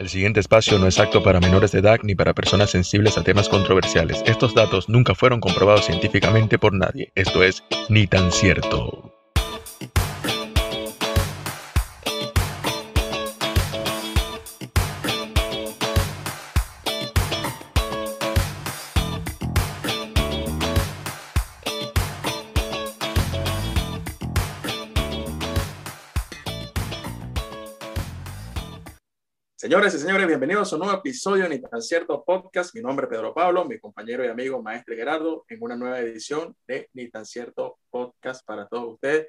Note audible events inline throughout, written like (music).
El siguiente espacio no es apto para menores de edad ni para personas sensibles a temas controversiales. Estos datos nunca fueron comprobados científicamente por nadie. Esto es ni tan cierto. Señores y señores, bienvenidos a un nuevo episodio de Ni tan cierto podcast. Mi nombre es Pedro Pablo, mi compañero y amigo Maestre Gerardo, en una nueva edición de Ni tan cierto podcast para todos ustedes.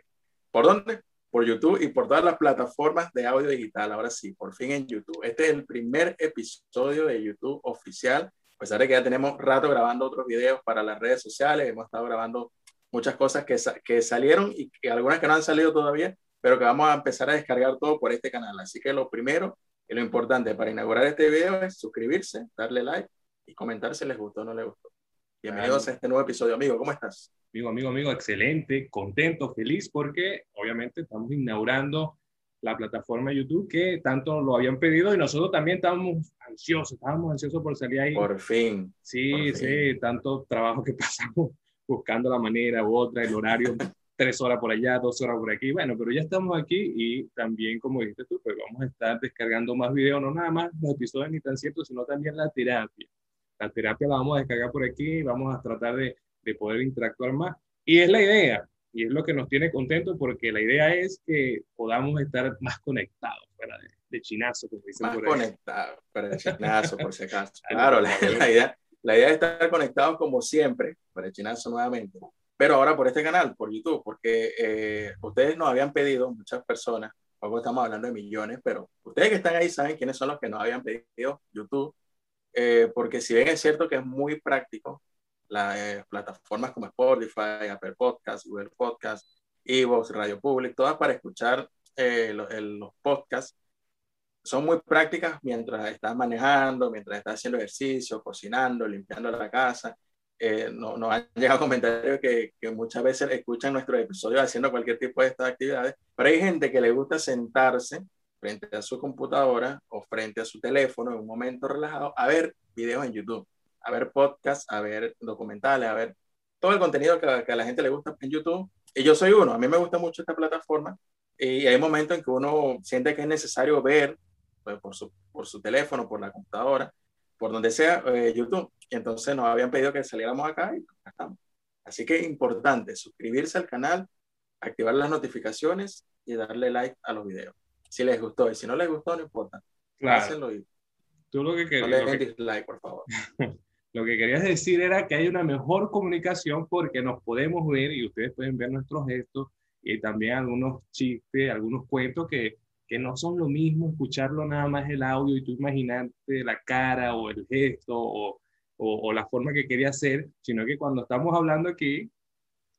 ¿Por dónde? Por YouTube y por todas las plataformas de audio digital. Ahora sí, por fin en YouTube. Este es el primer episodio de YouTube oficial. Pues ahora que ya tenemos rato grabando otros videos para las redes sociales, hemos estado grabando muchas cosas que, que salieron y que algunas que no han salido todavía, pero que vamos a empezar a descargar todo por este canal. Así que lo primero y lo importante para inaugurar este video es suscribirse, darle like y comentar si les gustó o no les gustó. Bienvenidos a este nuevo episodio, amigo. ¿Cómo estás? Amigo, amigo, amigo, excelente, contento, feliz porque obviamente estamos inaugurando la plataforma YouTube que tanto lo habían pedido y nosotros también estábamos ansiosos, estábamos ansiosos por salir ahí. Por fin. Sí, por sí, fin. tanto trabajo que (laughs) pasamos buscando la manera u otra, el horario tres horas por allá, dos horas por aquí. Bueno, pero ya estamos aquí y también, como dijiste tú, pues vamos a estar descargando más videos, no nada más los episodios ni tan ciertos, sino también la terapia. La terapia la vamos a descargar por aquí y vamos a tratar de, de poder interactuar más. Y es la idea, y es lo que nos tiene contentos porque la idea es que podamos estar más conectados, de, de chinazo, como dicen más por ahí. conectados, para el chinazo, por si acaso. (laughs) Claro, la, la, idea, la idea es estar conectados como siempre, para el chinazo nuevamente pero ahora por este canal, por YouTube, porque eh, ustedes nos habían pedido, muchas personas, luego estamos hablando de millones, pero ustedes que están ahí saben quiénes son los que nos habían pedido YouTube, eh, porque si bien es cierto que es muy práctico, las eh, plataformas como Spotify, Apple Podcasts, Google Podcasts, Evox, Radio Public, todas para escuchar los, los podcasts, son muy prácticas mientras estás manejando, mientras estás haciendo ejercicio, cocinando, limpiando la casa eh, nos no han llegado comentarios que, muchas veces escuchan nuestros episodios haciendo cualquier tipo de estas actividades, pero hay gente que le gusta sentarse frente a su computadora o frente a su teléfono en un momento relajado a ver videos en YouTube, a ver podcasts, a ver documentales, a ver todo el contenido que, que a la gente le gusta en YouTube. Y yo soy uno, a mí me gusta mucho esta plataforma y hay momentos en que uno siente que es necesario ver pues, por, su, por su teléfono, por la computadora, por donde sea, eh, YouTube. Y entonces nos habían pedido que saliéramos acá y acá estamos. Así que es importante suscribirse al canal, activar las notificaciones y darle like a los videos. Si les gustó y si no les gustó, no importa. Claro. Y Tú lo que querías. No le den dislike, por favor. (laughs) lo que querías decir era que hay una mejor comunicación porque nos podemos ver y ustedes pueden ver nuestros gestos y también algunos chistes, algunos cuentos que que no son lo mismo escucharlo nada más el audio y tú imaginarte la cara o el gesto o, o, o la forma que quería hacer, sino que cuando estamos hablando aquí,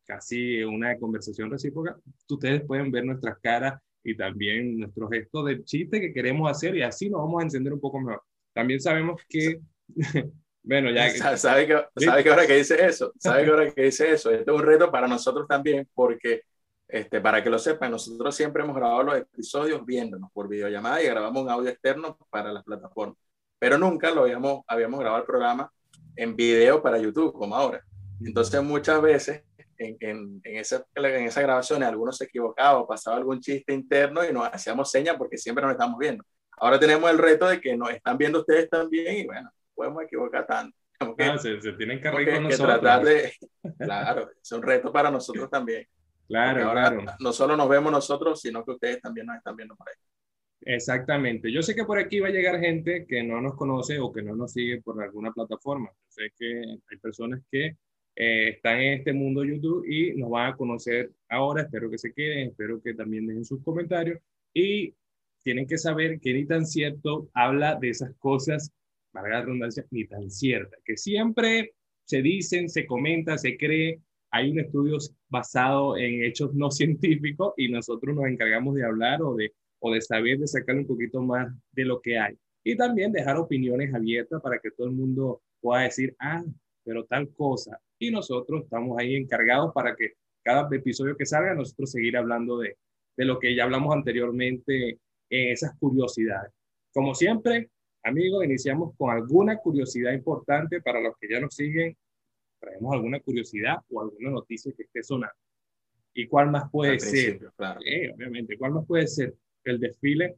casi una conversación recíproca, ustedes pueden ver nuestras caras y también nuestros gestos del chiste que queremos hacer y así nos vamos a encender un poco mejor. También sabemos que, (laughs) bueno, ya... ¿Sabe que, ¿Sabe que ahora que dice eso? ¿Sabe que ahora que dice eso? Este es un reto para nosotros también porque este, para que lo sepan, nosotros siempre hemos grabado los episodios viéndonos por videollamada y grabamos un audio externo para las plataformas, pero nunca lo habíamos, habíamos grabado el programa en video para YouTube como ahora. Entonces muchas veces en, en, en, esa, en esa grabación algunos se equivocaban, pasaba algún chiste interno y nos hacíamos señas porque siempre nos estamos viendo. Ahora tenemos el reto de que nos están viendo ustedes también y bueno, podemos equivocar tanto. Que, ah, se, se, tienen que con nosotros. tratar de, (laughs) claro, es un reto para nosotros también. Claro, ahora claro. No solo nos vemos nosotros, sino que ustedes también nos están viendo por ahí. Exactamente. Yo sé que por aquí va a llegar gente que no nos conoce o que no nos sigue por alguna plataforma. Sé que hay personas que eh, están en este mundo YouTube y nos van a conocer ahora. Espero que se queden, espero que también dejen sus comentarios. Y tienen que saber que ni tan cierto habla de esas cosas, para la redundancia, ni tan cierta, que siempre se dicen, se comenta, se cree, hay un estudio basado en hechos no científicos y nosotros nos encargamos de hablar o de, o de saber, de sacar un poquito más de lo que hay. Y también dejar opiniones abiertas para que todo el mundo pueda decir, ah, pero tal cosa. Y nosotros estamos ahí encargados para que cada episodio que salga, nosotros seguir hablando de, de lo que ya hablamos anteriormente, en esas curiosidades. Como siempre, Amigos, iniciamos con alguna curiosidad importante para los que ya nos siguen. Traemos alguna curiosidad o alguna noticia que esté sonando. ¿Y cuál más puede ser? Claro. obviamente, ¿cuál más puede ser? El desfile.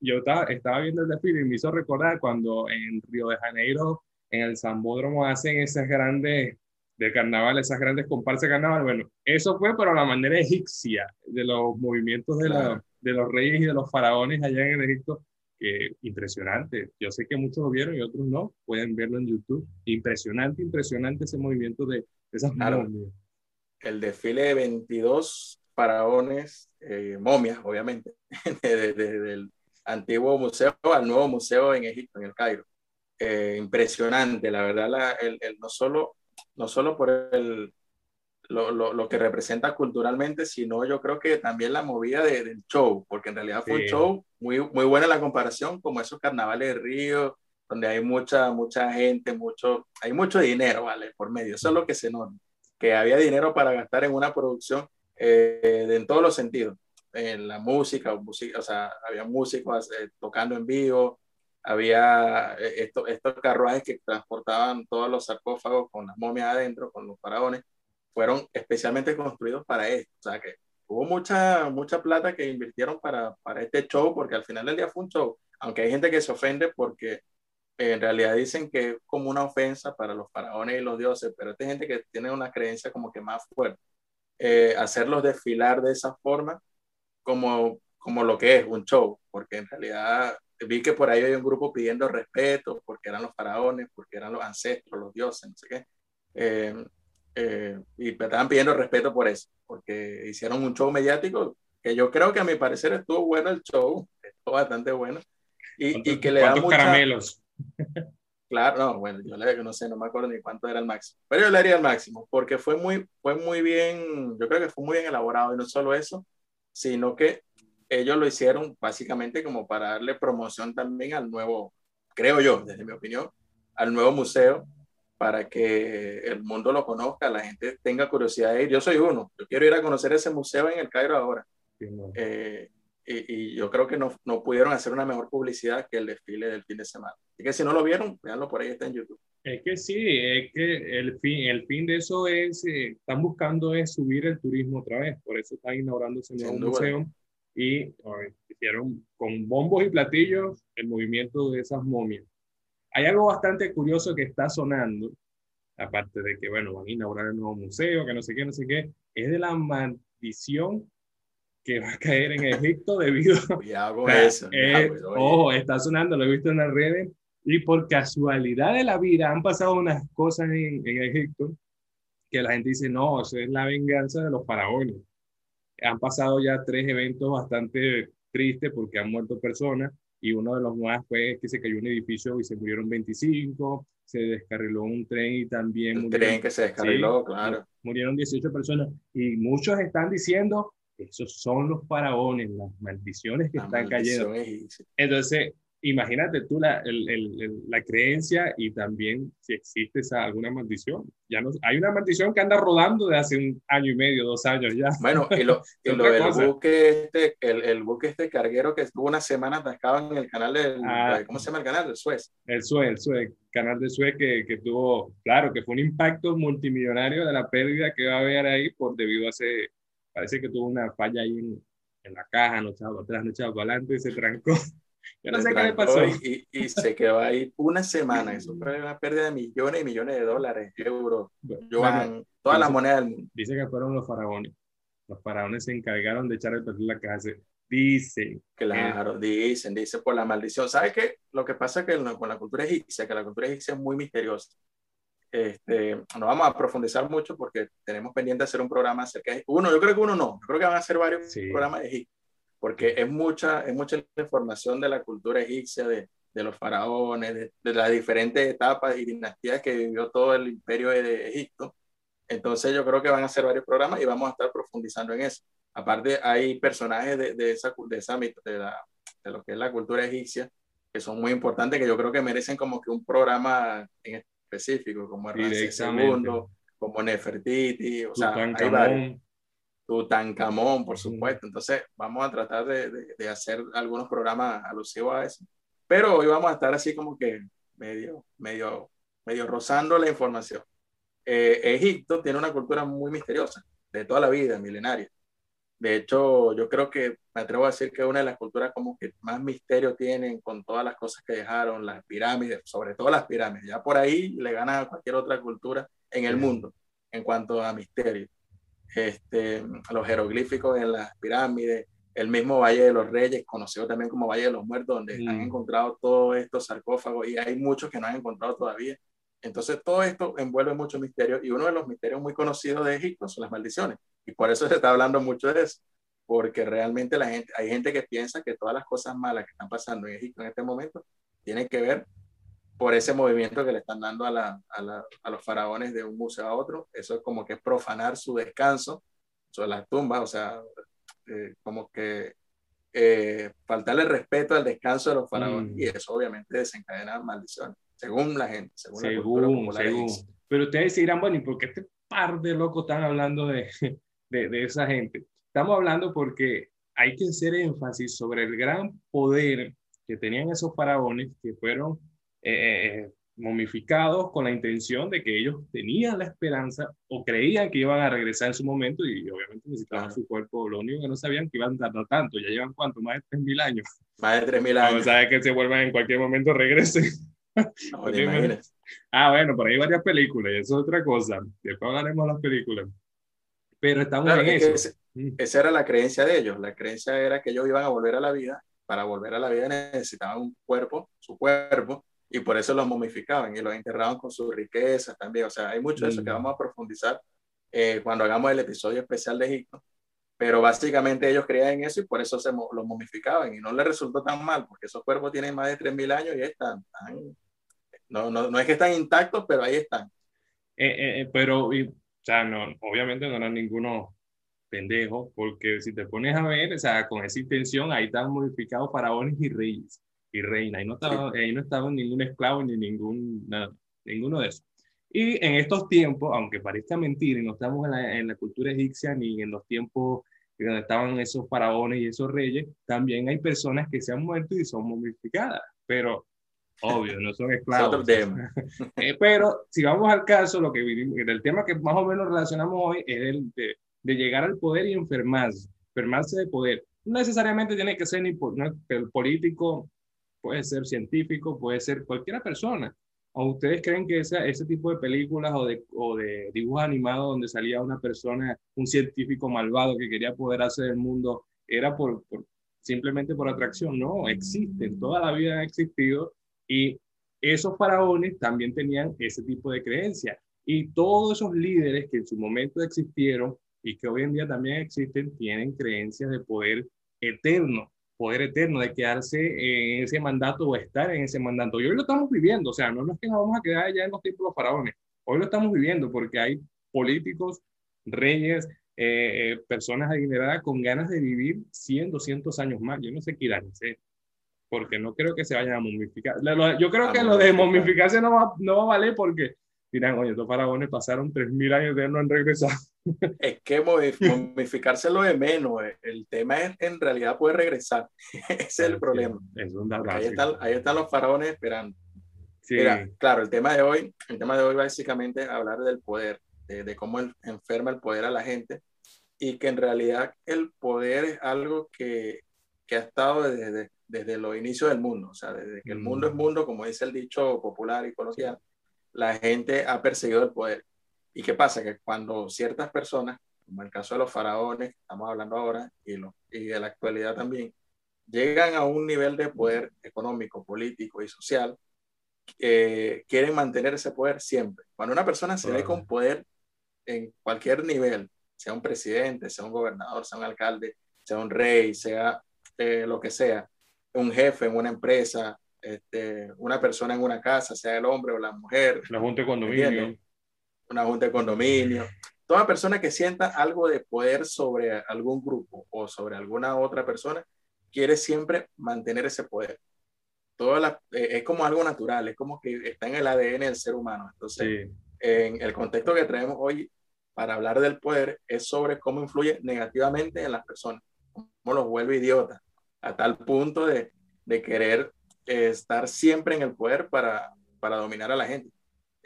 Yo estaba, estaba viendo el desfile y me hizo recordar cuando en Río de Janeiro, en el Zambódromo, hacen esas grandes de carnaval, esas grandes comparsas de carnaval. Bueno, eso fue, pero la manera egipcia, de los movimientos de, la, de los reyes y de los faraones allá en Egipto que impresionante. Yo sé que muchos lo vieron y otros no, pueden verlo en YouTube. Impresionante, impresionante ese movimiento de, esas claro. El desfile de 22 faraones, eh, momias, obviamente, (laughs) desde el antiguo museo al nuevo museo en Egipto, en el Cairo. Eh, impresionante, la verdad, el, no, solo, no solo por el, lo, lo, lo, que representa culturalmente, sino yo creo que también la movida de, del show, porque en realidad fue un show muy, muy buena la comparación, como esos carnavales de Río, donde hay mucha, mucha gente, mucho, hay mucho dinero, ¿vale? Por medio, eso es lo que se nota, que había dinero para gastar en una producción eh, en todos los sentidos, en la música, música o sea, había músicos eh, tocando en vivo, había eh, estos, estos carruajes que transportaban todos los sarcófagos con las momias adentro, con los faraones, fueron especialmente construidos para esto. O sea que hubo mucha, mucha plata que invirtieron para, para este show, porque al final del día fue un show. Aunque hay gente que se ofende porque en realidad dicen que es como una ofensa para los faraones y los dioses, pero hay gente que tiene una creencia como que más fuerte. Eh, hacerlos desfilar de esa forma como, como lo que es un show, porque en realidad vi que por ahí hay un grupo pidiendo respeto, porque eran los faraones, porque eran los ancestros, los dioses, no sé qué. Eh, eh, y me estaban pidiendo respeto por eso, porque hicieron un show mediático que yo creo que a mi parecer estuvo bueno el show, estuvo bastante bueno. Y, y que le da mucha... caramelos? Claro, no, bueno, yo le no sé, no me acuerdo ni cuánto era el máximo, pero yo le haría el máximo, porque fue muy, fue muy bien, yo creo que fue muy bien elaborado, y no solo eso, sino que ellos lo hicieron básicamente como para darle promoción también al nuevo, creo yo, desde mi opinión, al nuevo museo para que el mundo lo conozca, la gente tenga curiosidad de ir. Yo soy uno, yo quiero ir a conocer ese museo en el Cairo ahora. Eh, y, yo creo que no, no, pudieron hacer una mejor publicidad que el desfile del fin de semana. Así que si no lo vieron, véanlo por ahí, está en YouTube. Es que sí, es que el fin, el fin de eso es, eh, están buscando es subir el turismo otra vez, por eso están inaugurando ese nuevo museo y hicieron con bombos y platillos el movimiento de esas momias. Hay algo bastante curioso que está sonando, aparte de que, bueno, van a inaugurar el nuevo museo, que no sé qué, no sé qué, es de la maldición que va a caer en Egipto debido (laughs) a (laughs) eso. Eh, ojo, está sonando, lo he visto en las redes, y por casualidad de la vida han pasado unas cosas en, en Egipto que la gente dice, no, eso es la venganza de los faraones. Han pasado ya tres eventos bastante tristes porque han muerto personas y uno de los más fue que se cayó un edificio y se murieron 25, se descarriló un tren y también... Un tren que se descarriló, claro. Murieron 18 personas y muchos están diciendo, esos son los faraones, las maldiciones que están cayendo. Entonces, imagínate tú la, el, el, la creencia y también si existe esa, alguna maldición. Ya no, hay una maldición que anda rodando de hace un año y medio, dos años ya. Bueno, y lo, (laughs) y lo del buque este, el, el, buque este carguero que estuvo una semana atascado en el canal del, ah. ¿cómo se llama el canal? El Suez. El Suez, el Suez, canal de Suez que, que tuvo, claro, que fue un impacto multimillonario de la pérdida que va a haber ahí por debido a ese, parece que tuvo una falla ahí en, en la caja, no echado atrás, no echado adelante y se trancó. Yo no sé qué le pasó. Y, y, se quedó ahí una semana. Eso fue una pérdida de millones y millones de dólares, euros, bueno, todas las monedas del mundo. Dice que fueron los faraones. Los faraones se encargaron de echar el perfil la casa. Dicen. Claro, dicen, dicen por la maldición. ¿Sabes qué? Lo que pasa es que con la cultura egipcia, que la cultura egipcia es muy misteriosa. Este, no vamos a profundizar mucho porque tenemos pendiente hacer un programa acerca de uno, yo creo que uno no, yo creo que van a ser varios programas de Egipto porque es mucha, es mucha información de la cultura egipcia, de, de los faraones, de, de, las diferentes etapas y dinastías que vivió todo el imperio de Egipto. Entonces yo creo que van a ser varios programas y vamos a estar profundizando en eso. Aparte hay personajes de, de esa, de, esa de, la, de lo que es la cultura egipcia que son muy importantes, que yo creo que merecen como que un programa en específico, como Ramsés II, como Nefertiti, o sea, hay varios. Tutankamón, por supuesto. Entonces, vamos a tratar de, de, hacer algunos programas alusivos a eso. Pero hoy vamos a estar así como que medio, medio, medio rozando la información. Eh, Egipto tiene una cultura muy misteriosa, de toda la vida, milenaria. De hecho, yo creo que me atrevo a decir que es una de las culturas como que más misterio tienen con todas las cosas que dejaron, las pirámides, sobre todo las pirámides. Ya por ahí le gana a cualquier otra cultura en el mundo en cuanto a misterio. Este, los jeroglíficos en las pirámides, el mismo Valle de los Reyes, conocido también como Valle de los Muertos, donde han encontrado todos estos sarcófagos y hay muchos que no han encontrado todavía. Entonces, todo esto envuelve mucho misterio y uno de los misterios muy conocidos de Egipto son las maldiciones. Y por eso se está hablando mucho de eso, porque realmente la gente, hay gente que piensa que todas las cosas malas que están pasando en Egipto en este momento tienen que ver por ese movimiento que le están dando a, la, a, la, a los faraones de un museo a otro. Eso es como que profanar su descanso sobre las tumbas, o sea, eh, como que eh, faltarle respeto al descanso de los faraones. Mm. Y eso obviamente desencadena maldiciones, según la gente, según, según la según. Pero ustedes dirán, bueno, ¿y por qué este par de locos están hablando de, de, de esa gente? Estamos hablando porque hay que hacer énfasis sobre el gran poder que tenían esos faraones que fueron eh, momificados con la intención de que ellos tenían la esperanza o creían que iban a regresar en su momento y obviamente necesitaban su cuerpo. Lo único que no sabían que iban a tardar tanto. Ya llevan cuánto, más de 3.000 años. Más de 3.000 años. O sea, que se vuelvan en cualquier momento regresen. (laughs) ah, bueno, por ahí hay varias películas y eso es otra cosa. Después hablaremos de las películas. Pero estamos en eso. Mm. esa era la creencia de ellos. La creencia era que ellos iban a volver a la vida. Para volver a la vida necesitaban un cuerpo, su cuerpo, y por eso los momificaban y los enterraban con sus riquezas también. O sea, hay mucho de eso que vamos a profundizar eh, cuando hagamos el episodio especial de Egipto. Pero básicamente ellos creían en eso y por eso se los momificaban y no les resultó tan mal porque esos cuerpos tienen más de 3.000 años y están, no, no, no, es que están intactos, pero ahí están. Eh, eh, pero, y, o sea, no, obviamente no eran ninguno pendejo, porque si te pones a ver, o sea, con esa intención, ahí están modificados faraones y reyes y reina. Ahí no estaba, ahí no estaba ningún esclavo ni ningún, nada, ninguno de esos. Y en estos tiempos, aunque parezca mentira, y no estamos en la, en la cultura egipcia ni en los tiempos donde estaban esos faraones y esos reyes, también hay personas que se han muerto y son momificadas, pero obvio, no son esclavos. (laughs) Eh, pero si vamos al caso, lo que el tema que más o menos relacionamos hoy es el de, de llegar al poder y enfermarse, enfermarse de poder. No necesariamente tiene que ser ni el político puede ser científico, puede ser cualquier persona. ¿O ustedes creen que ese, ese tipo de películas o de, o de dibujos animados donde salía una persona, un científico malvado que quería poder hacer el mundo, era por, simplemente por atracción? No, existen, toda la vida han existido y esos faraones también tenían ese tipo de creencias. Y todos esos líderes que en su momento existieron y que hoy en día también existen, tienen creencias de poder eterno poder eterno, de quedarse en ese mandato o estar en ese mandato. Y hoy lo estamos viviendo, o sea, no, es que nos vamos a quedar ya en los tiempos de los faraones, hoy lo estamos viviendo porque hay políticos, reyes, eh, eh, personas adineradas con ganas de vivir 100, 200 años más. Yo no sé qué irán, sé, porque no creo que se vayan a momificar. Yo creo que lo de momificarse no va, no va a valer porque dirán, oye, estos faraones pasaron 3.000 años de no han regresado. Es que (laughs) momificarse lo de menos. Eh. El tema es en realidad poder regresar. (laughs) Ese es el problema. Es un ahí, están, ahí están los faraones esperando. Sí. claro, el tema de hoy, el tema de hoy básicamente es hablar del poder, de, cómo enferma el poder a la gente y que en realidad el poder es algo que, que ha estado desde, desde los inicios del mundo, o sea, desde que el mundo es mm. mundo, como dice el dicho popular y coloquial, la gente ha perseguido el poder. ¿Y qué pasa? Que cuando ciertas personas, como el caso de los faraones, estamos hablando ahora, y, lo, y de la actualidad también, llegan a un nivel de poder económico, político y social, eh, quieren mantener ese poder siempre. Cuando una persona se ve con poder en cualquier nivel, sea un presidente, sea un gobernador, sea un alcalde, sea un rey, sea eh, lo que sea, un jefe en una empresa, este, una persona en una casa, sea el hombre o la mujer. Una junta de condominio. Una junta de condominio. Toda persona que sienta algo de poder sobre algún grupo o sobre alguna otra persona, quiere siempre mantener ese poder. Toda la, eh, es como algo natural, es como que está en el ADN del ser humano. Entonces, en el contexto que traemos hoy para hablar del poder es sobre cómo influye negativamente en las personas, cómo los vuelve idiotas, a tal punto de, de querer estar siempre en el poder para, para dominar a la gente.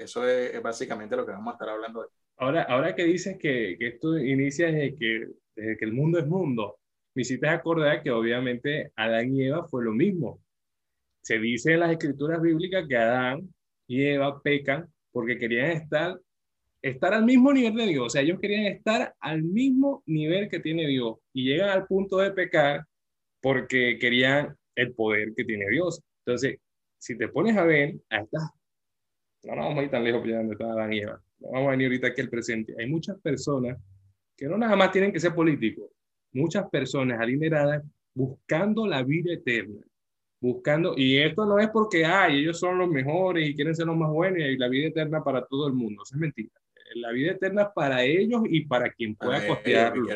Eso es, básicamente lo que vamos a estar hablando hoy. Ahora, ahora que dices que, que esto inicia desde que, desde que el mundo es mundo, me hiciste acordar que obviamente Adán y Eva fue lo mismo. Se dice en las escrituras bíblicas que Adán y Eva pecan porque querían estar, estar al mismo nivel de Dios. O sea, ellos querían estar al mismo nivel que tiene Dios y llegan al punto de pecar porque querían el poder que tiene Dios. Entonces, si te pones a ver, a estas, no, no vamos a ir tan lejos para donde está Adán y Eva. No vamos a venir ahorita aquí al presente. Hay muchas personas que no nada más tienen que ser políticos, muchas personas adineradas buscando la vida eterna buscando, y esto no es porque, ay, ellos son los mejores y quieren ser los más buenos y la vida eterna para todo el mundo, eso es mentira. La vida eterna es para ellos y para quien pueda costearlo.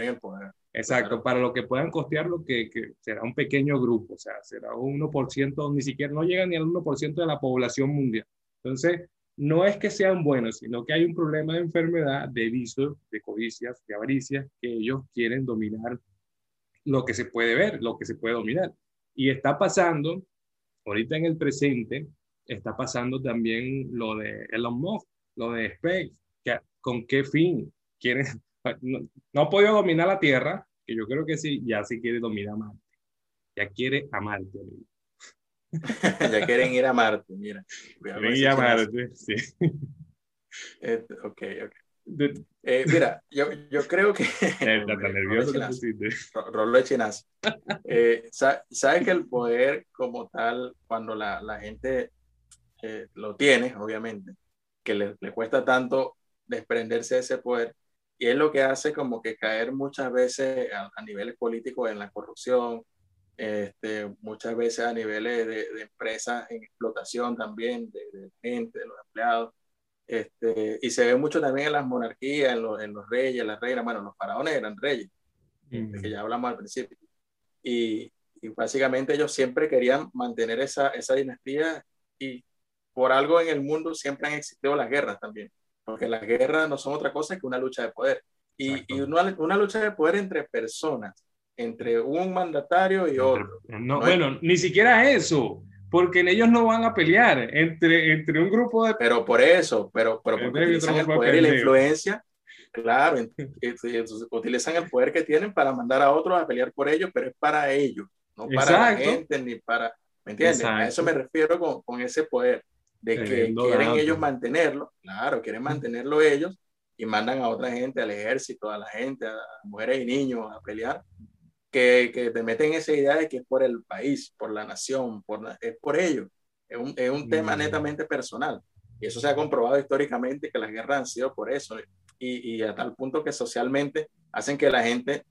Exacto, para lo que puedan costearlo, que, que, será un pequeño grupo, o sea, será un 1%, ni siquiera, no llega ni al 1% de la población mundial. Entonces, no es que sean buenos, sino que hay un problema de enfermedad, de vicio, de codicias, de avaricia, que ellos quieren dominar lo que se puede ver, lo que se puede dominar. Y está pasando, ahorita en el presente, está pasando también lo de Elon Musk, lo de SpaceX, ¿con qué fin? Quieren, no, no, ha podido dominar la Tierra, que yo creo que sí, ya sí quiere dominar Marte. Ya quiere a Marte. (laughs) ya quieren ir a Marte, mira. Quieren ir a Marte, sí. Este, ok, ok. Eh, mira, yo, yo creo que. (laughs) Eh, nervioso Rolo de chinazo. Eh, Sabes que el poder, como tal, cuando la, la gente eh, lo tiene, obviamente, que le, le, cuesta tanto desprenderse de ese poder, y es lo que hace como que caer muchas veces a, a niveles políticos en la corrupción, este, muchas veces a niveles de, de empresas en explotación también, de, de gente, de los empleados este, y se ve mucho también en las monarquías, en los, en los reyes, las reinas, bueno, los faraones eran reyes, de que ya hablamos al principio. Y, y, básicamente ellos siempre querían mantener esa, esa dinastía y por algo en el mundo siempre han existido las guerras también, porque las guerras no son otra cosa que una lucha de poder. Y, y una, una, lucha de poder entre personas, entre un mandatario y otro. No, no bueno, ni siquiera eso porque en ellos no van a pelear entre, entre un grupo de... Pero por eso, pero, pero porque utilizan el poder y la influencia, claro, utilizan el poder que tienen para mandar a otros a pelear por ellos, pero es para ellos, no para la gente ni para... ¿Me entiendes? A eso me refiero con, con ese poder, de que quieren ellos mantenerlo, claro, quieren mantenerlo ellos y mandan a otra gente, al ejército, a la gente, a mujeres y niños a pelear que, que, te meten esa idea de que es por el país, por la nación, por es por ellos. Es un, es un tema mm. netamente personal. Y eso se ha comprobado históricamente que las guerras han sido por eso. Y, y a tal punto que socialmente hacen que la gente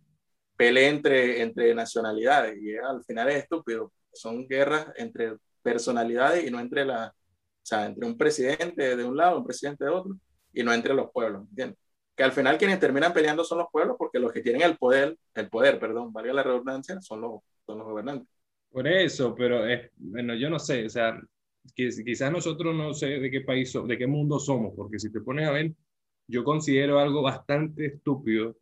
pelee entre, entre nacionalidades. Y al final es estúpido. Son guerras entre personalidades y no entre la, o sea, entre un presidente de un lado, un presidente de otro, y no entre los pueblos, ¿entiendes? Que al final quienes terminan peleando son los pueblos porque los que tienen el poder, el poder, perdón, valga la redundancia, son los, son los gobernantes. Por eso, pero es, bueno, yo no sé, o sea, quizás nosotros no sé de qué país, de qué mundo somos, porque si te pones a ver, yo considero algo bastante estúpido,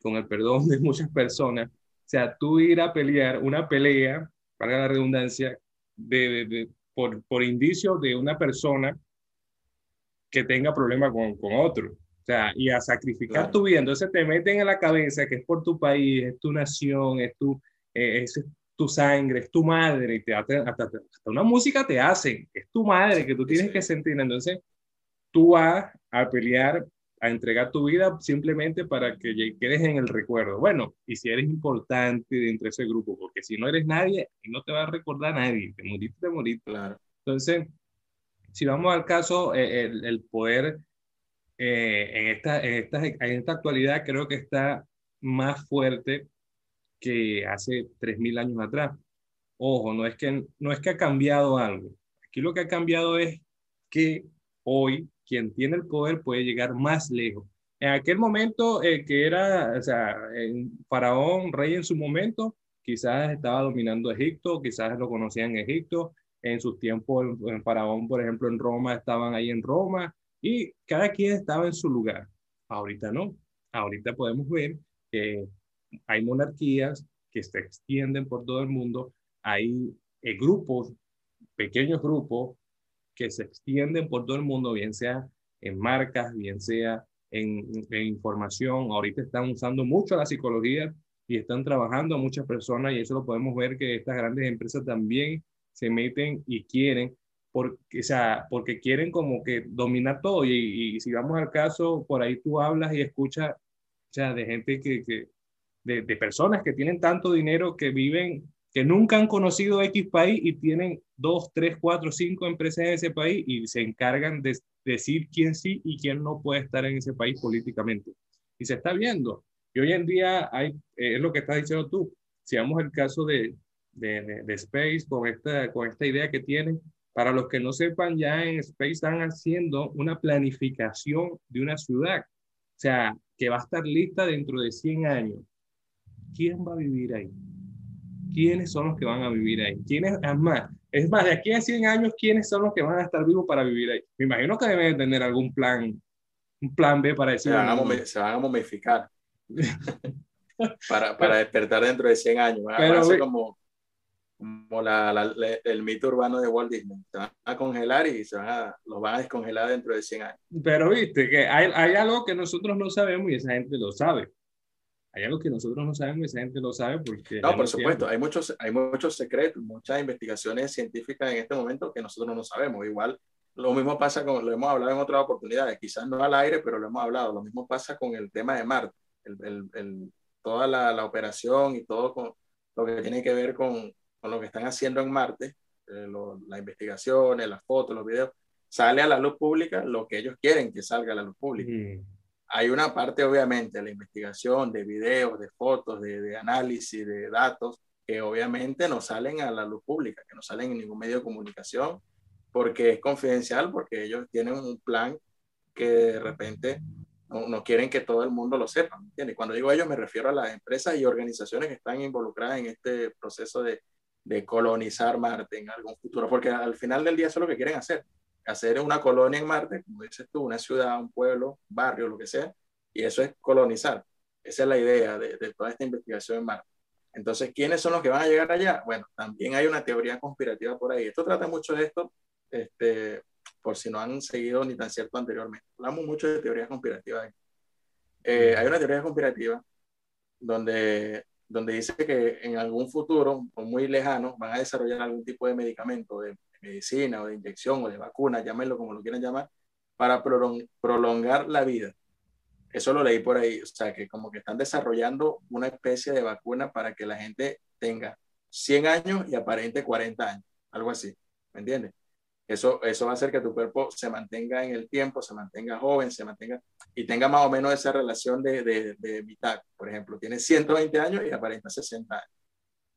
con el perdón de muchas personas, o sea, tú ir a pelear una pelea, valga la redundancia, de, de, por, por indicio de una persona que tenga problema con, con otro. O sea, y a sacrificar tu vida. Entonces te meten en la cabeza que es por tu país, es tu nación, es tu, eh, es tu sangre, es tu madre. Y te, hasta, hasta, una música te hacen, es tu madre que tú tienes que sentir. Entonces tú vas a pelear, a entregar tu vida simplemente para que quedes en el recuerdo. Bueno, y si eres importante dentro de ese grupo, porque si no eres nadie, no te va a recordar nadie. Te moriste, te moriste. Claro. Entonces, si vamos al caso, eh, el, el poder eh, en, esta, en, esta, en esta actualidad creo que está más fuerte que hace 3.000 años atrás. Ojo, no es, que, no es que ha cambiado algo. Aquí lo que ha cambiado es que hoy quien tiene el poder puede llegar más lejos. En aquel momento eh, que era, o sea, en Faraón, rey en su momento, quizás estaba dominando Egipto, quizás lo conocían en Egipto, en sus tiempos en Faraón, por ejemplo, en Roma, estaban ahí en Roma, y cada quien estaba en su lugar. Ahorita no. Ahorita podemos ver que hay monarquías que se extienden por todo el mundo, hay eh, grupos pequeños grupos que se extienden por todo el mundo, bien sea en marcas, bien sea en, en información. Ahorita están usando mucho la psicología y están trabajando a muchas personas y eso lo podemos ver que estas grandes empresas también se meten y quieren, porque, o sea, porque quieren como que dominar todo y, si vamos al caso, por ahí tú hablas y escuchas, o sea, de gente que, que de, de, personas que tienen tanto dinero que viven, que nunca han conocido X país y tienen dos, tres, cuatro, cinco empresas en ese país y se encargan de decir quién sí y quién no puede estar en ese país políticamente. Y se está viendo. Y hoy en día hay, eh, es lo que estás diciendo tú, si vamos el caso de, de, de, Space con esta, con esta idea que tienen, para los que no sepan, ya en Space están haciendo una planificación de una ciudad, o sea, que va a estar lista dentro de 100 años. ¿Quién va a vivir ahí? ¿Quiénes son los que van a vivir ahí? ¿Quiénes, es más, es más, de aquí a 100 años, ¿quiénes son los que van a estar vivos para vivir ahí? Me imagino que deben tener algún plan, un plan B para decir. Se van a, se van a momificar. (laughs) para, para despertar dentro de 100 años. Pero, como, como la, la, el mito urbano de Walt Disney. Se van a congelar y se van a, los van a descongelar dentro de 100 años. Pero viste que hay, hay algo que nosotros no sabemos y esa gente lo sabe. Hay algo que nosotros no sabemos y esa gente lo sabe porque... No, por supuesto, hay muchos, hay muchos secretos, muchas investigaciones científicas en este momento que nosotros no sabemos. Igual lo mismo pasa con, lo hemos hablado en otras oportunidades, quizás no al aire, pero lo hemos hablado. Lo mismo pasa con el tema de Marte el, el, toda la, la, operación y todo con, lo que tiene que ver con, con lo que están haciendo en Marte, eh, las investigaciones, las fotos, los videos, sale a la luz pública lo que ellos quieren que salga a la luz pública. Hay una parte, obviamente, de la investigación, de videos, de fotos, de, de, análisis, de datos, que obviamente no salen a la luz pública, que no salen en ningún medio de comunicación, porque es confidencial, porque ellos tienen un plan que de repente no, quieren que todo el mundo lo sepa. ¿entiendes? Cuando digo ellos me refiero a las empresas y organizaciones que están involucradas en este proceso de, de colonizar Marte en algún futuro, porque al final del día eso es lo que quieren hacer, hacer una colonia en Marte, como dices tú, una ciudad, un pueblo, barrio, lo que sea, y eso es colonizar. Esa es la idea de, de toda esta investigación en Marte. Entonces, ¿quiénes son los que van a llegar allá? Bueno, también hay una teoría conspirativa por ahí. Esto trata mucho de esto, este, por si no han seguido ni tan cierto anteriormente. Hablamos mucho de teorías conspirativas. Eh, hay una teoría conspirativa donde, donde dice que en algún futuro, o muy lejano, van a desarrollar algún tipo de medicamento, de, medicina o de inyección o de vacuna, llámenlo como lo quieran llamar, para prolongar la vida. Eso lo leí por ahí, o sea, que como que están desarrollando una especie de vacuna para que la gente tenga 100 años y aparente 40 años, algo así, ¿me entiendes? Eso, eso va a hacer que tu cuerpo se mantenga en el tiempo, se mantenga joven, se mantenga y tenga más o menos esa relación de, de, de mitad. Por ejemplo, tiene 120 años y aparenta 60 años.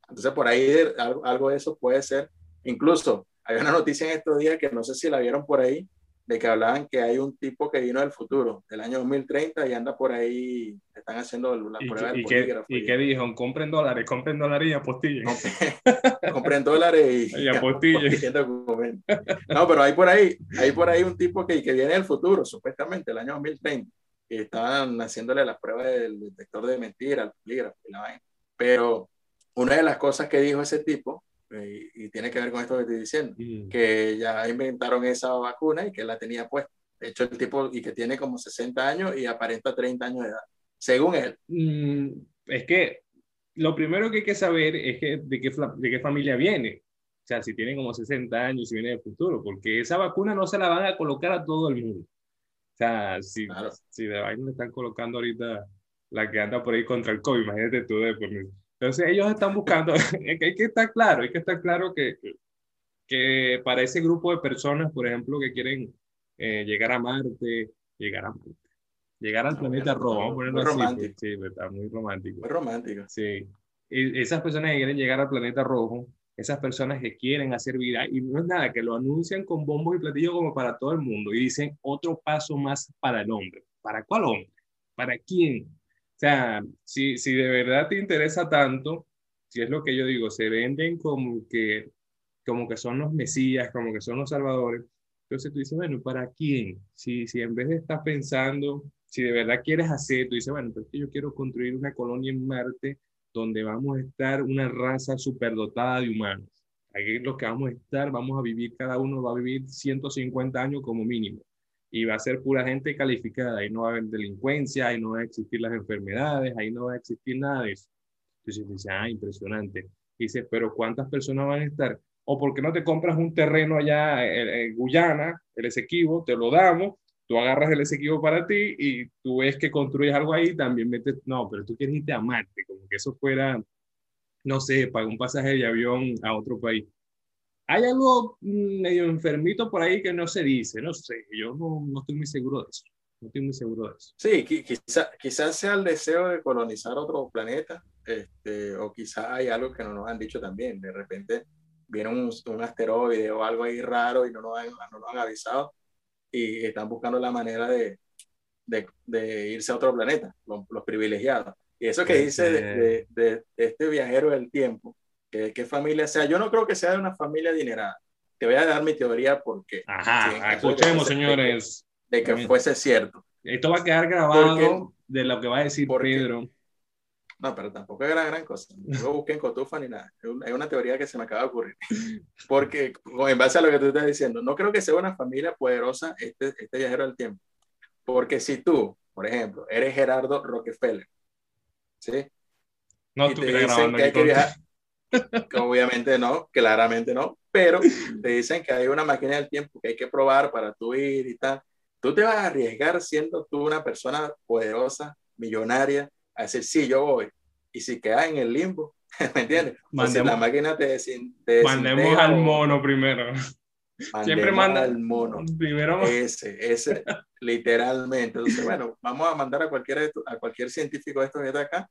Entonces, por ahí algo, algo de eso puede ser. Incluso, hay una noticia en estos días que no sé si la vieron por ahí, de que hablaban que hay un tipo que vino del futuro, del año 2030, y anda por ahí, están haciendo la prueba del polígrafo. ¿Y qué dijo? Compren dólares, compren dólares y apostillen. (laughs) compren dólares y, (laughs) y apostillen. no, pero hay por ahí, hay por ahí un tipo que, que viene del futuro, supuestamente, el año 2030, y estaban haciéndole las pruebas del detector de mentiras, el polígrafo y la vaina. Pero una de las cosas que dijo ese tipo y, tiene que ver con esto que estoy diciendo, mm. que ya inventaron esa vacuna y que la tenía puesta. De hecho, el tipo, y que tiene como 60 años y aparenta 30 años de edad, según él. Mm, es que lo primero que hay que saber es que, de, qué, de qué familia viene. O sea, si tiene como 60 años y viene del futuro, porque esa vacuna no se la van a colocar a todo el mundo. O sea, si, si de vaina le están colocando ahorita la que anda por ahí contra el COVID, imagínate tú, de, pues, entonces ellos están buscando, (laughs) hay que estar claro, hay que estar claro que, que para ese grupo de personas, por ejemplo, que quieren eh, llegar a Marte, llegar a llegar al planeta rojo, vamos a ponerlo muy Romántico. Sí, ¿verdad? Muy romántico. Muy romántico. Sí. Y esas personas que quieren llegar al planeta rojo, esas personas que quieren hacer vida, y no es nada, que lo anuncian con bombos y platillos como para todo el mundo, y dicen otro paso más para el hombre. ¿Para cuál hombre? ¿Para quién? Sea, si, si de verdad te interesa tanto, si es lo que yo digo, se venden como que, como que son los mesías, como que son los salvadores. Entonces tú dices, bueno, ¿para quién? Si, si en vez de estar pensando, si de verdad quieres hacer, tú dices, bueno, pues yo quiero construir una colonia en Marte donde vamos a estar una raza superdotada de humanos. Aquí es lo que vamos a estar, vamos a vivir, cada uno va a vivir 150 años como mínimo. Y va a ser pura gente calificada, ahí no va a haber delincuencia, ahí no va a existir las enfermedades, ahí no va a existir nada de eso. Entonces dice, ah, impresionante. Dice, pero ¿cuántas personas van a estar? ¿O por qué no te compras un terreno allá en, Guyana, el Esequibo, te lo damos, tú agarras el Esequibo para ti y tú ves que construyes algo ahí, también metes, no, pero tú quieres irte a Marte, como que eso fuera, no sé, para un pasaje de avión a otro país. Hay algo medio enfermito por ahí que no se dice, no sé, yo no, no estoy muy seguro de eso. No estoy muy seguro de eso. Sí, quizás quizá sea el deseo de colonizar otro planeta, este, o quizás hay algo que no nos han dicho también. De repente viene un, un asteroide o algo ahí raro y no nos han, no nos han avisado y están buscando la manera de, de, de irse a otro planeta, los, los, privilegiados. Y eso que dice de, de, este viajero del tiempo, que qué familia sea, yo no creo que sea de una familia adinerada. Te voy a dar mi teoría porque... Ajá, escuchemos, señores de que fuese cierto. Esto va a quedar grabado de lo que va a decir Pedro. No, pero tampoco es gran, gran cosa. No busqué en Cotufa ni nada. Hay una teoría que se me acaba de ocurrir. Porque, en base a lo que tú estás diciendo, no creo que sea una familia poderosa este, este viajero del tiempo. Porque si tú, por ejemplo, eres Gerardo Rockefeller, ¿sí? No, y te dicen que hay que viajar. Obviamente no, claramente no, pero te dicen que hay una máquina del tiempo que hay que probar para tú ir y tal tú te vas a arriesgar siendo tú una persona poderosa, millonaria, a decir, sí, yo voy. Y si quedas en el limbo, (laughs) ¿me entiendes? Mandemos, si la máquina te, te Mandemos al mono primero. Siempre manda al mono. Primero. Ese, ese, literalmente. Entonces, bueno, vamos a mandar a cualquier, a cualquier científico de estos que está acá,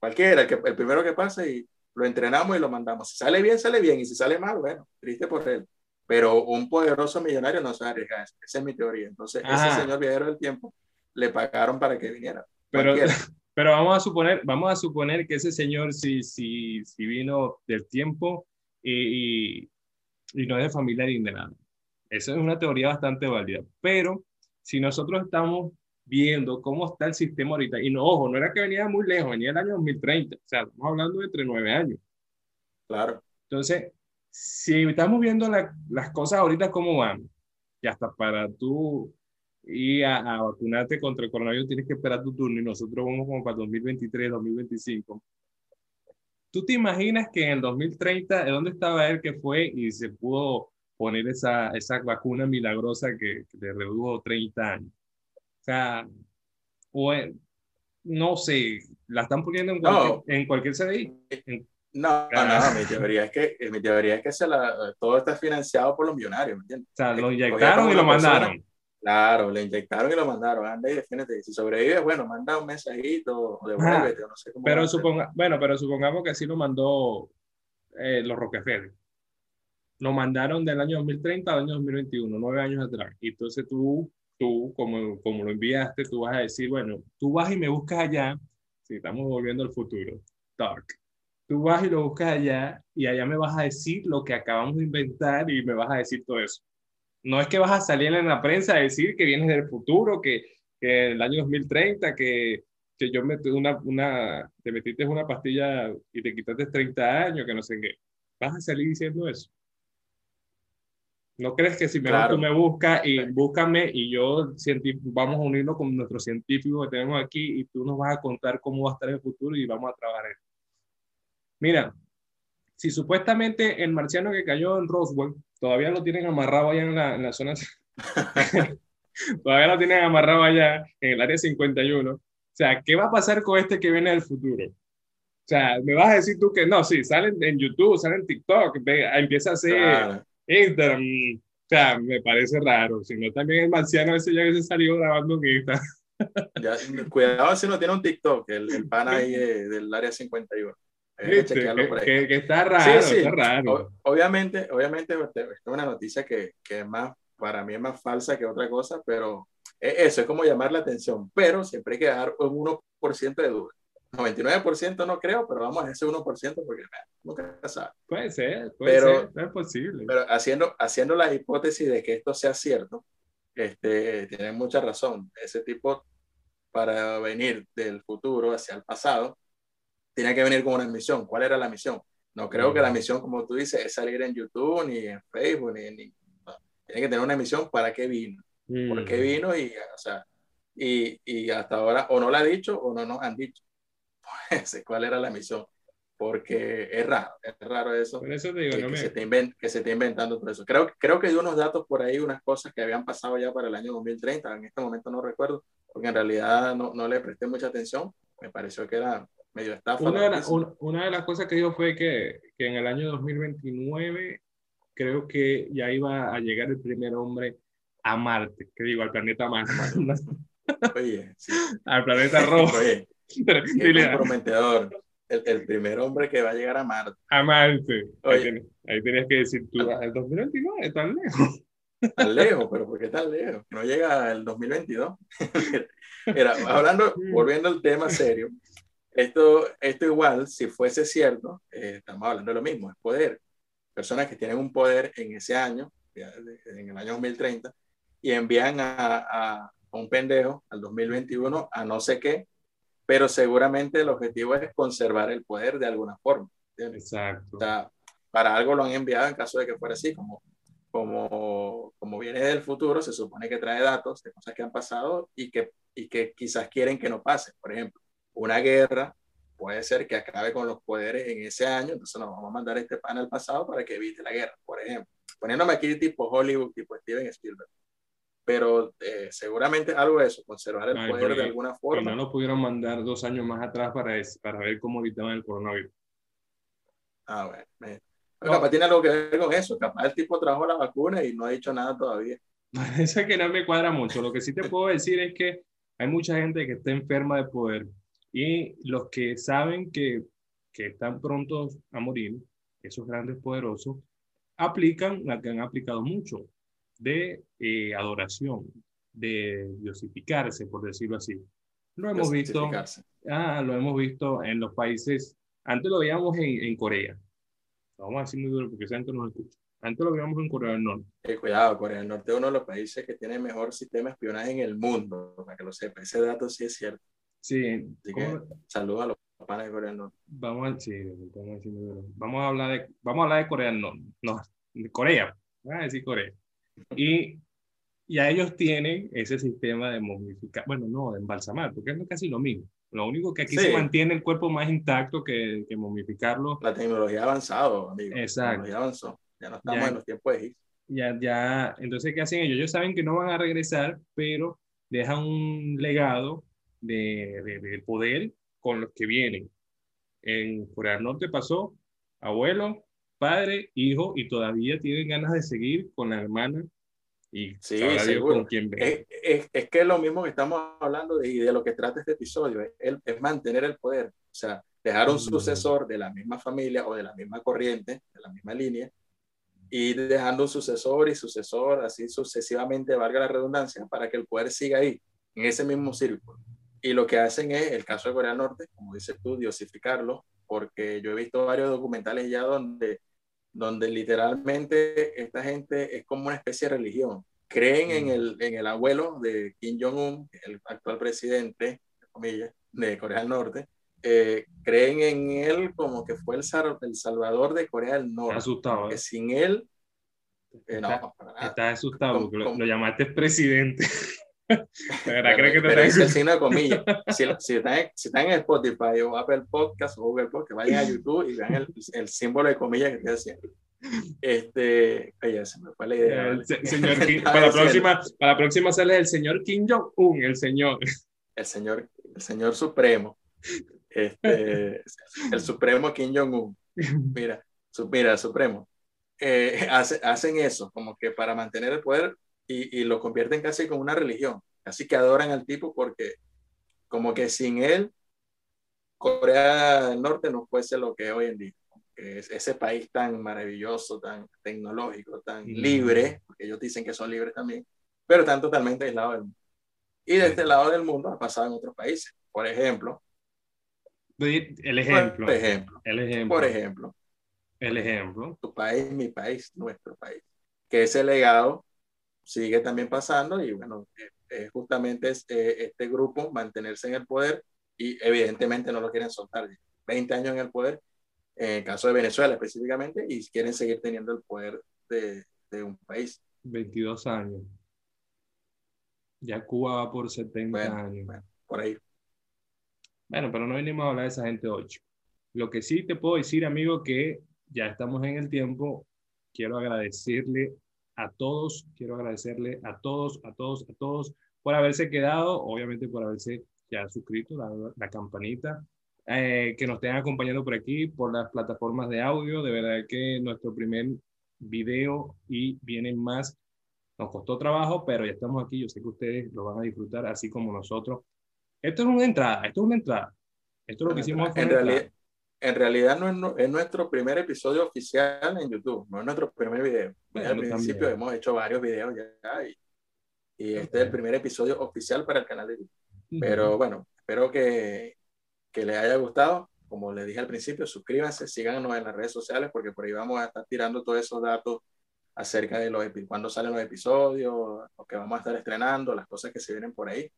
cualquiera, el, que, el primero que pase y lo entrenamos y lo mandamos. Si sale bien, sale bien. Y si sale mal, bueno, triste por él pero un poderoso millonario no se arriesga eso. Esa es mi teoría. Entonces, ese señor viajero del tiempo le pagaron para que viniera. Pero, (laughs) pero vamos, a suponer, vamos a suponer que ese señor sí, sí, sí vino del tiempo y, y, no es de familia de nada. Esa es una teoría bastante válida. Pero si nosotros estamos viendo cómo está el sistema ahorita, y no, ojo, no era que venía muy lejos, venía el año 2030, o sea, estamos hablando de entre nueve años. Claro. Entonces, si estamos viendo las cosas ahorita cómo van, y hasta para tú ir a, vacunarte contra el coronavirus tienes que esperar tu turno y nosotros vamos como para 2023, 2025. ¿Tú te imaginas que en el 2030, ¿de dónde estaba él que fue y se pudo poner esa, esa vacuna milagrosa que, le redujo 30 años? O sea, no sé, la están poniendo en cualquier, en cualquier CDI. En, no, no, mi teoría es que, mi teoría es que se la, todo está financiado por los millonarios, ¿me entiendes? O sea, lo inyectaron y lo mandaron. claro, le inyectaron y lo mandaron. Anda y defínete. Si sobrevive, bueno, manda un mensajito o devuélvete, no sé cómo. Pero, suponga, bueno, pero supongamos que así lo mandó eh, los Rockefeller. Lo mandaron del año 2030 al año 2021, nueve años atrás. Y entonces tú, tú como, como lo enviaste, tú vas a decir, bueno, tú vas y me buscas allá. Si estamos volviendo al futuro. Dark tú vas y lo buscas allá y allá me vas a decir lo que acabamos de inventar y me vas a decir todo eso. No es que vas a salir en la prensa a decir que vienes del futuro, que, que el año 2030, que, que yo metí una, una, te metiste una pastilla y te quitaste 30 años, que no sé qué. Vas a salir diciendo eso. ¿No crees que si me tú me buscas y búscame y yo vamos a unirnos con nuestro científico que tenemos aquí y tú nos vas a contar cómo va a estar el futuro y vamos a trabajar en Mira, si supuestamente el marciano que cayó en Roswell todavía lo tienen amarrado allá en la, en la zona, (laughs) todavía lo tienen amarrado allá en el área 51, o sea, ¿qué va a pasar con este que viene del futuro? O sea, me vas a decir tú que no, sí, salen en YouTube, salen en TikTok, empieza a hacer Instagram. O sea, me parece raro. Si no, también el marciano ese ya que se salió grabando en Instagram. (laughs) Ya, cuidado si no tiene un TikTok, el, el pana ahí eh, del área 51. Que, que, está raro, está raro. obviamente, obviamente, este, es una noticia que, que, es más, para mí es más falsa que otra cosa, pero eso es como llamar la atención. Pero siempre hay que dar un 1% de duda. 99% no creo, pero vamos a ese 1% porque nunca sabe. Puede ser, puede pero, ser, es posible. Pero haciendo, haciendo la hipótesis de que esto sea cierto, este, tienen mucha razón. Ese tipo, para venir del futuro hacia el pasado, tenía que venir con una misión. ¿Cuál era la misión? No creo que la misión, como tú dices, es salir en YouTube ni en Facebook, ni, ni tiene que tener una misión para qué vino, por qué mm. vino y, o sea, y, y, hasta ahora o no la ha dicho o no nos han dicho (laughs) pues, cuál era la misión, porque es raro, es raro eso, eso digo, que, no me... se esté que se esté inventando todo eso. Creo, creo que dio unos datos por ahí, unas cosas que habían pasado ya para el año 2030, en este momento no recuerdo, porque en realidad no, no le presté mucha atención, me pareció que era medio estafa. Una de, una de las cosas que dijo fue que, que en el año 2029 creo que ya iba a llegar el primer hombre a Marte, que digo, al planeta Marte. (laughs) Oye, sí. al planeta rojo. (laughs) Oye, qué comprometedor. El, el, primer hombre que va a llegar a Marte. A Marte. Oye, ahí, tenías que decir tú, el 2029, tan lejos. Tan lejos, pero ¿por qué tan lejos? No llega el 2022. (laughs) Mira, hablando, mm. volviendo al tema serio, esto, esto igual, si fuese cierto, eh, estamos hablando de lo mismo, es poder personas que tienen un poder en ese año, en el año 2030, y envían a, un pendejo al 2021 a no sé qué, pero seguramente el objetivo es conservar el poder de alguna forma. Exacto. para algo lo han enviado en caso de que fuera así, como, como, como viene del futuro, se supone que trae datos de cosas que han pasado y que, y que quizás quieren que no pase. Por ejemplo, una guerra puede ser que acabe con los poderes en ese año, entonces nos vamos a mandar este pan al pasado para que evite la guerra, por ejemplo. Poniéndome aquí tipo Hollywood, tipo Steven Spielberg. Pero eh, seguramente algo de eso, conservar el poder de alguna forma. no lo pudieron mandar dos años más atrás para, para ver cómo evitaban el coronavirus. Ah, bueno. Capaz tiene algo que ver con eso. Capaz el tipo trajo la vacuna y no ha dicho nada todavía. (laughs) Es que no me cuadra mucho. Lo que sí te (laughs) puedo decir es que hay mucha gente que está enferma de poder y los que saben que, que están prontos a morir, esos grandes poderosos, aplican la que han aplicado mucho, de eh, adoración, de diosificarse, por decirlo así. Lo hemos visto, ah, lo hemos visto en los países, antes lo veíamos en, en Corea, vamos a decir muy duro porque saben que nos escuchan. Antes lo veíamos en Corea del Norte. Eh, cuidado, Corea del Norte es uno de los países que tiene mejor sistema de espionaje en el mundo, para que lo sepa. Ese dato sí es cierto. Sí. Saludos a los papás de Corea del Norte. Vamos a, sí, vamos a hablar de, vamos a hablar de Corea del Norte. No, de Corea. Voy a decir Corea. Y ya ellos tienen ese sistema de momificar, bueno, no, de embalsamar, porque es casi lo mismo. Lo único que aquí se mantiene el cuerpo más intacto que, que momificarlo. La tecnología ha avanzado, amigo. Exacto. La avanzó. Ya no estamos en los tiempos de Ya, ya, entonces, ¿qué hacen ellos? Ellos saben que no van a regresar, pero dejan un legado de, del poder con los que vienen. En Corea del Norte pasó abuelo, padre, hijo, y todavía tienen ganas de seguir con la hermana y sí, con quien es, es, es, que es lo mismo que estamos hablando de, y de lo que trata este episodio, es, es mantener el poder, o sea, dejar un mm. sucesor de la misma familia o de la misma corriente, de la misma línea, y dejando un sucesor y sucesor, así sucesivamente, valga la redundancia, para que el poder siga ahí, en ese mismo círculo. Y lo que hacen es, el caso de Corea del Norte, como dices tú, diosificarlo, porque yo he visto varios documentales ya donde, donde literalmente esta gente es como una especie de religión. Creen en, mm. el, en el abuelo de Kim Jong-un, el actual presidente, comillas, de Corea del Norte, eh, creen en él como que fue el, el salvador de Corea del Norte. asustado. Que ¿eh? sin él... Eh, no, está, asustado lo, llamaste presidente. (laughs) (laughs) pero, es el signo de comillas. (laughs) Si, si, están, si, están, en Spotify o Apple Podcast o Google Podcast, vayan a YouTube y vean el, el símbolo de comillas que estoy haciendo. Este, oye, se me fue la idea. El señor (laughs) para, la próxima, para la próxima sale el señor Kim Jong-un, el señor. El señor, el señor supremo. Este, el supremo Kim Jong-un. Mira, su, mira, supremo. Eh, hace, hacen eso, como que para mantener el poder y, y, lo convierten casi como una religión. Así que adoran al tipo porque como que sin él Corea del Norte no fuese lo que hoy en día. Es ese país tan maravilloso, tan tecnológico, tan libre, porque ellos dicen que son libres también, pero están totalmente aislados del mundo. Y de este lado del mundo ha pasado en otros países. Por ejemplo, el ejemplo, por ejemplo, el ejemplo, por ejemplo, el ejemplo, tu país, mi país, nuestro país, que ese legado sigue también pasando y bueno, eh, justamente este, este grupo mantenerse en el poder y evidentemente no lo quieren soltar. 20 años en el poder en el caso de Venezuela específicamente, y quieren seguir teniendo el poder de, de un país. 22 años. Ya Cuba va por 70 años. Bueno, por ahí. Bueno, pero no venimos a hablar de esa gente 8. Lo que sí te puedo decir, amigo, que ya estamos en el tiempo. Quiero agradecerle a todos, quiero agradecerle a todos, a todos, a todos por haberse quedado, obviamente por haberse ya suscrito, la, la campanita, eh, que nos estén acompañando por aquí, por las plataformas de audio. De verdad que nuestro primer video y vienen más. Nos costó trabajo, pero ya estamos aquí. Yo sé que ustedes lo van a disfrutar así como nosotros. Esto es una entrada, esto es una entrada. Esto es lo que hicimos. En realidad, en realidad no es, es, nuestro primer episodio oficial en YouTube, no es nuestro primer video. Bueno, Al principio también. hemos hecho varios videos ya y, y este es el primer episodio oficial para el canal de YouTube. Pero bueno, espero que, que les haya gustado. Como les dije al principio, suscríbanse, síganos en las redes sociales porque por ahí vamos a estar tirando todos esos datos acerca de los cuándo salen los episodios, lo que vamos a estar estrenando, las cosas que se vienen por ahí.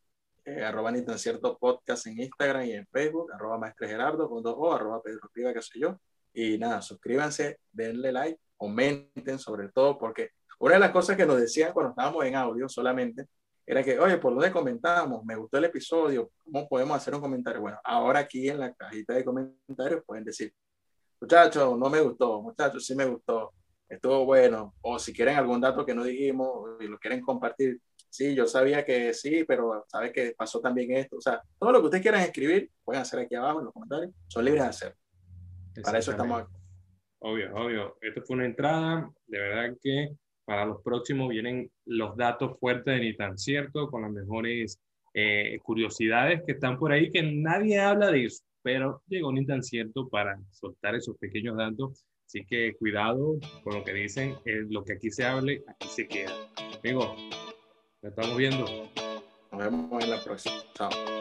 Eh, arroba ni tan cierto podcast en Instagram y en Facebook, arroba maestre Gerardo con dos O, arroba Pedro Priva, que soy yo. Y nada, suscríbanse, denle like, comenten sobre todo, porque una de las cosas que nos decían cuando estábamos en audio solamente era que, oye, ¿por dónde comentamos? Me gustó el episodio, ¿cómo podemos hacer un comentario? Bueno, ahora aquí en la cajita de comentarios pueden decir, muchachos, no me gustó, muchachos, sí me gustó, estuvo bueno, o si quieren algún dato que no dijimos y lo quieren compartir, sí, yo sabía que sí, pero sabes que pasó también esto, o sea, todo lo que ustedes quieran escribir, pueden hacer aquí abajo en los comentarios, son libres de hacer. Para eso estamos aquí. Obvio, obvio. Esto fue una entrada, de verdad que para los próximos vienen los datos fuertes de Ni tan cierto, con las mejores eh, curiosidades que están por ahí, que nadie habla de eso, pero llegó Ni tan cierto para soltar esos pequeños datos. Así que cuidado con lo que dicen, lo que aquí se hable, aquí se queda. Amigo, nos estamos viendo. Nos vemos en la próxima. Chao.